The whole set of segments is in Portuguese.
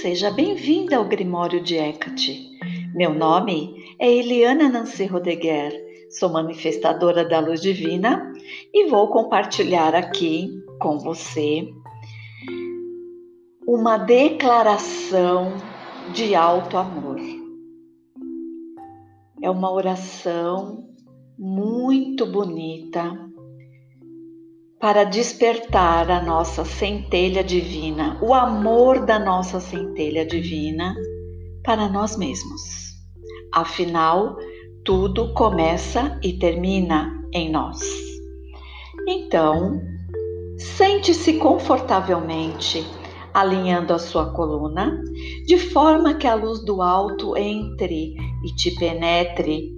Seja bem-vinda ao Grimório de Hecate. Meu nome é Eliana Nancy Rodeguer, sou manifestadora da luz divina e vou compartilhar aqui com você uma declaração de alto amor. É uma oração muito bonita para despertar a nossa centelha divina, o amor da nossa centelha divina para nós mesmos. Afinal, tudo começa e termina em nós. Então, sente-se confortavelmente, alinhando a sua coluna, de forma que a luz do alto entre e te penetre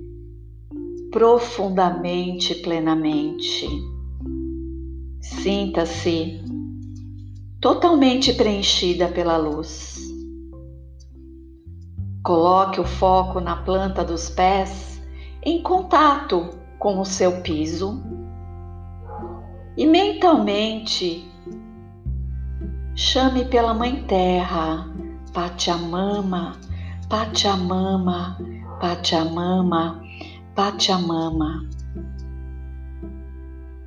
profundamente, plenamente Sinta-se totalmente preenchida pela luz. Coloque o foco na planta dos pés em contato com o seu piso e mentalmente chame pela Mãe Terra, Pachamama, Pachamama, Pachamama, Pachamama.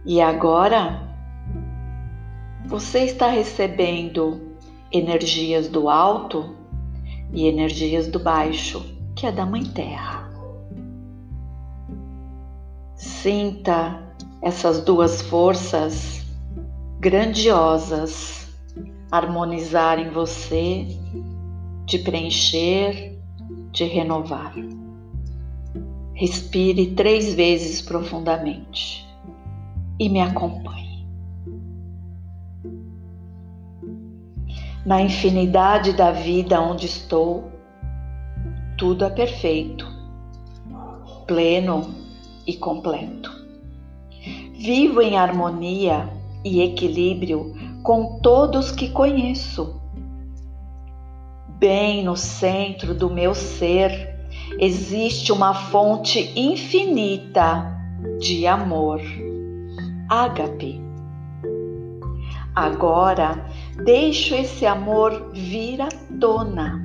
E agora você está recebendo energias do alto e energias do baixo, que é da Mãe Terra. Sinta essas duas forças grandiosas harmonizar em você, de preencher, de renovar. Respire três vezes profundamente e me acompanhe. Na infinidade da vida onde estou, tudo é perfeito, pleno e completo. Vivo em harmonia e equilíbrio com todos que conheço. Bem no centro do meu ser existe uma fonte infinita de amor, ágape. Agora deixo esse amor vir à tona.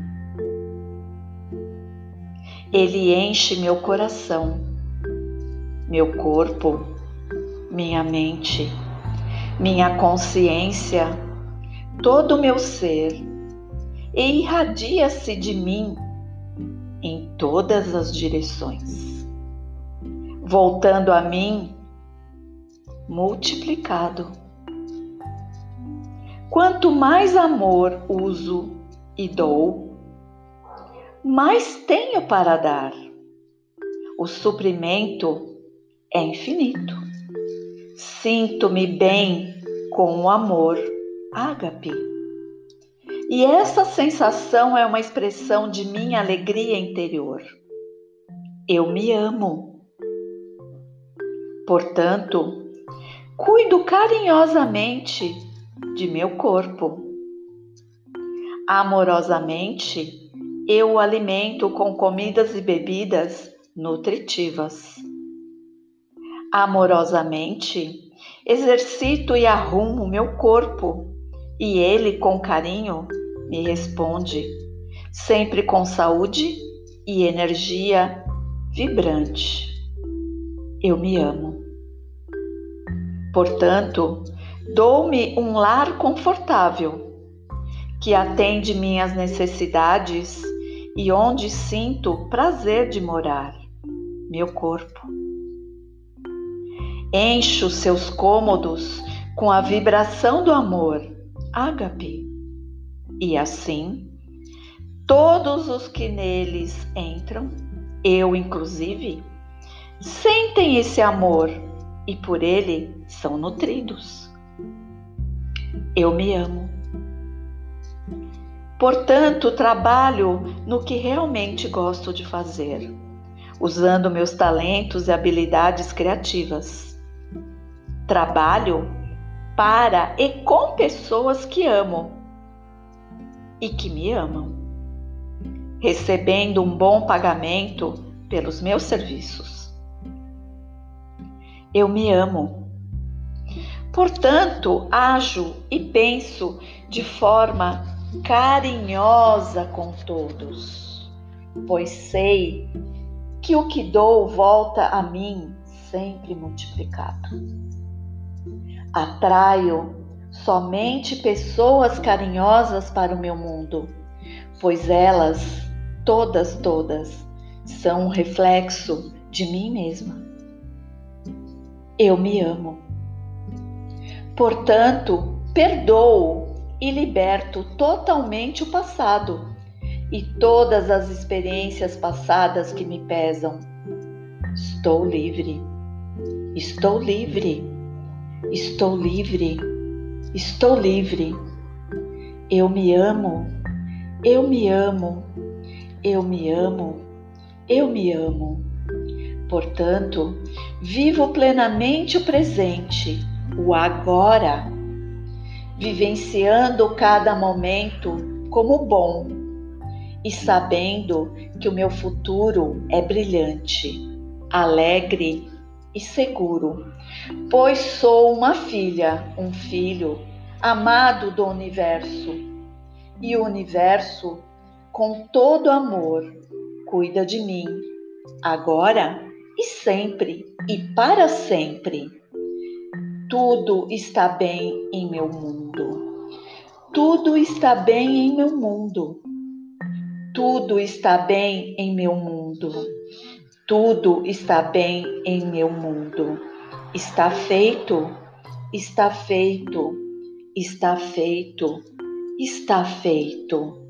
Ele enche meu coração, meu corpo, minha mente, minha consciência, todo o meu ser e irradia-se de mim em todas as direções, voltando a mim multiplicado Quanto mais amor uso e dou, mais tenho para dar. O suprimento é infinito. Sinto-me bem com o amor ágape. E essa sensação é uma expressão de minha alegria interior. Eu me amo. Portanto, cuido carinhosamente de meu corpo. Amorosamente, eu o alimento com comidas e bebidas nutritivas. Amorosamente, exercito e arrumo meu corpo e ele, com carinho, me responde, sempre com saúde e energia vibrante. Eu me amo. Portanto, Dou-me um lar confortável, que atende minhas necessidades e onde sinto prazer de morar, meu corpo. Encho seus cômodos com a vibração do amor, ágape, e assim todos os que neles entram, eu inclusive, sentem esse amor e por ele são nutridos eu me amo. Portanto, trabalho no que realmente gosto de fazer, usando meus talentos e habilidades criativas. Trabalho para e com pessoas que amo e que me amam, recebendo um bom pagamento pelos meus serviços. Eu me amo Portanto, ajo e penso de forma carinhosa com todos, pois sei que o que dou volta a mim sempre multiplicado. Atraio somente pessoas carinhosas para o meu mundo, pois elas, todas, todas, são um reflexo de mim mesma. Eu me amo. Portanto, perdoo e liberto totalmente o passado e todas as experiências passadas que me pesam. Estou livre. Estou livre. Estou livre. Estou livre. Eu me amo. Eu me amo. Eu me amo. Eu me amo. Portanto, vivo plenamente o presente, o agora, vivenciando cada momento como bom e sabendo que o meu futuro é brilhante, alegre e seguro, pois sou uma filha, um filho amado do universo. E o universo, com todo amor, cuida de mim, agora e sempre e para sempre. Tudo está bem em meu mundo. Tudo está bem em meu mundo. Tudo está bem em meu mundo. Tudo está bem em meu mundo. Está feito, está feito, está feito, está feito.